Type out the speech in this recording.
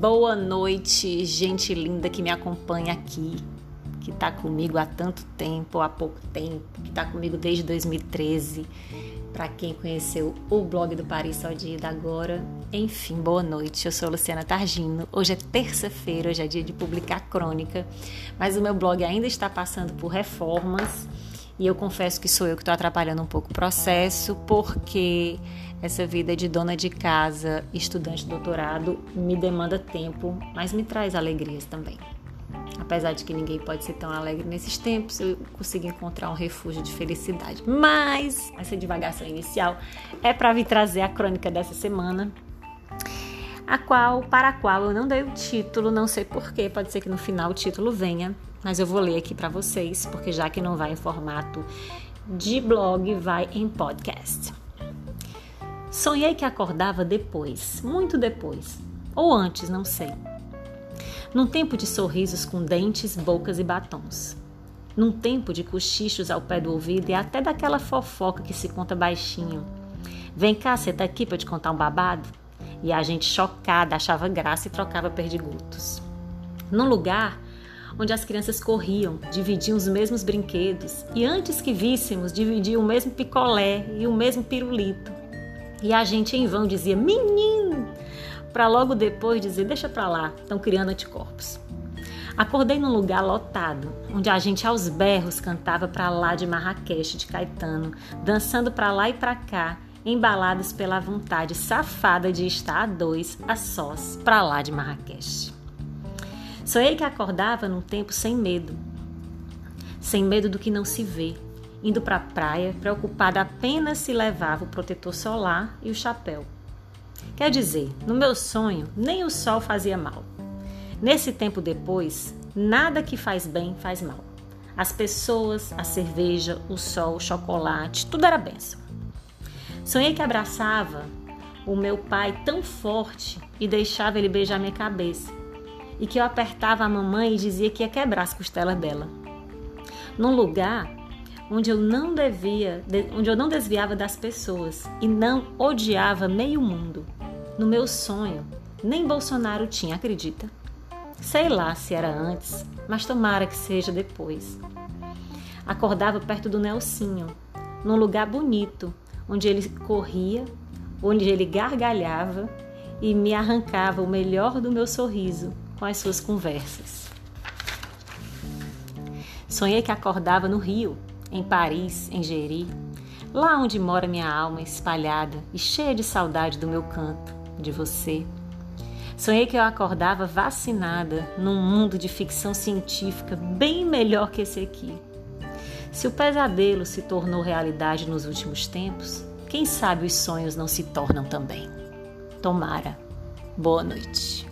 Boa noite, gente linda que me acompanha aqui, que tá comigo há tanto tempo, há pouco tempo, que tá comigo desde 2013. Para quem conheceu o blog do Paris da agora, enfim, boa noite. Eu sou Luciana Targino. Hoje é terça-feira, hoje é dia de publicar crônica, mas o meu blog ainda está passando por reformas e eu confesso que sou eu que estou atrapalhando um pouco o processo, porque essa vida de dona de casa, estudante de doutorado, me demanda tempo, mas me traz alegrias também. Apesar de que ninguém pode ser tão alegre nesses tempos, eu consigo encontrar um refúgio de felicidade. Mas essa divagação inicial é para vir trazer a crônica dessa semana, a qual, para a qual eu não dei o título, não sei porquê, pode ser que no final o título venha, mas eu vou ler aqui para vocês, porque já que não vai em formato de blog, vai em podcast. Sonhei que acordava depois, muito depois, ou antes, não sei. Num tempo de sorrisos com dentes, bocas e batons. Num tempo de cochichos ao pé do ouvido e até daquela fofoca que se conta baixinho. Vem cá, senta aqui para te contar um babado. E a gente chocada achava graça e trocava perdigotos. Num lugar onde as crianças corriam, dividiam os mesmos brinquedos e antes que víssemos, dividiam o mesmo picolé e o mesmo pirulito. E a gente em vão dizia: "Menino!" para logo depois dizer: "Deixa para lá, estão criando anticorpos". Acordei num lugar lotado, onde a gente aos berros cantava para lá de Marrakech de Caetano, dançando para lá e para cá, embalados pela vontade safada de estar a dois, a sós, para lá de Marrakech. Sonhei que acordava num tempo sem medo, sem medo do que não se vê, indo para a praia, preocupada apenas se levava o protetor solar e o chapéu. Quer dizer, no meu sonho, nem o sol fazia mal. Nesse tempo depois, nada que faz bem faz mal. As pessoas, a cerveja, o sol, o chocolate, tudo era benção. Sonhei que abraçava o meu pai tão forte e deixava ele beijar minha cabeça e que eu apertava a mamãe e dizia que ia quebrar as costelas dela. Num lugar onde eu não devia, onde eu não desviava das pessoas e não odiava meio mundo. No meu sonho, nem Bolsonaro tinha, acredita? Sei lá se era antes, mas tomara que seja depois. Acordava perto do Nelsinho, num lugar bonito, onde ele corria, onde ele gargalhava e me arrancava o melhor do meu sorriso com as suas conversas. Sonhei que acordava no Rio, em Paris, em Geri, lá onde mora minha alma espalhada e cheia de saudade do meu canto, de você. Sonhei que eu acordava vacinada num mundo de ficção científica bem melhor que esse aqui. Se o pesadelo se tornou realidade nos últimos tempos, quem sabe os sonhos não se tornam também. Tomara. Boa noite.